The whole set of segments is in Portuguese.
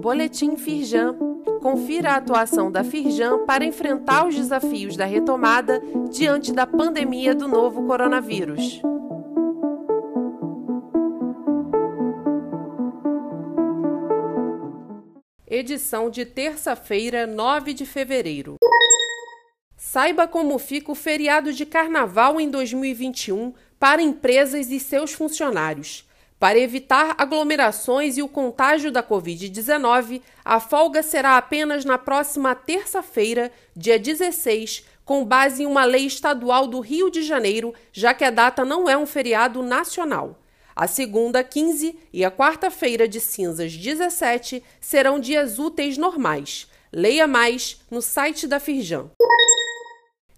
Boletim Firjan. Confira a atuação da Firjan para enfrentar os desafios da retomada diante da pandemia do novo coronavírus. Edição de terça-feira, 9 de fevereiro. Saiba como fica o feriado de carnaval em 2021 para empresas e seus funcionários. Para evitar aglomerações e o contágio da Covid-19, a folga será apenas na próxima terça-feira, dia 16, com base em uma lei estadual do Rio de Janeiro, já que a data não é um feriado nacional. A segunda, 15, e a quarta-feira de cinzas, 17, serão dias úteis normais. Leia mais no site da Firjan.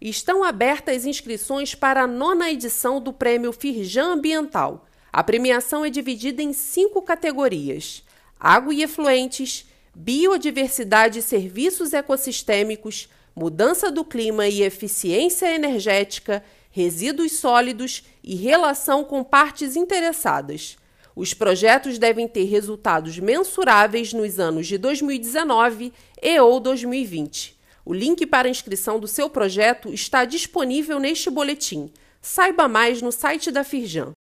Estão abertas inscrições para a nona edição do Prêmio Firjan Ambiental. A premiação é dividida em cinco categorias: água e efluentes, biodiversidade e serviços ecossistêmicos, mudança do clima e eficiência energética, resíduos sólidos e relação com partes interessadas. Os projetos devem ter resultados mensuráveis nos anos de 2019 e ou 2020. O link para a inscrição do seu projeto está disponível neste boletim. Saiba mais no site da Firjan.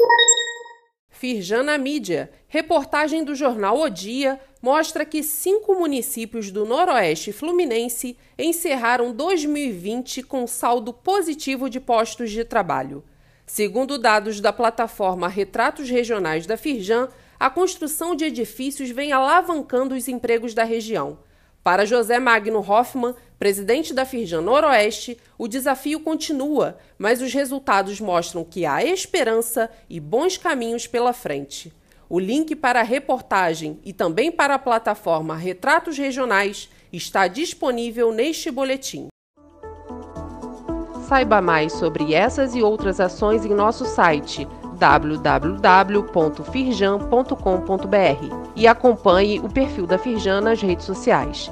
Firjan na mídia. Reportagem do jornal O Dia mostra que cinco municípios do Noroeste Fluminense encerraram 2020 com saldo positivo de postos de trabalho. Segundo dados da plataforma Retratos Regionais da Firjan, a construção de edifícios vem alavancando os empregos da região. Para José Magno Hoffman, presidente da Firjan Noroeste, o desafio continua, mas os resultados mostram que há esperança e bons caminhos pela frente. O link para a reportagem e também para a plataforma Retratos Regionais está disponível neste boletim. Saiba mais sobre essas e outras ações em nosso site www.firjan.com.br e acompanhe o perfil da Firjan nas redes sociais.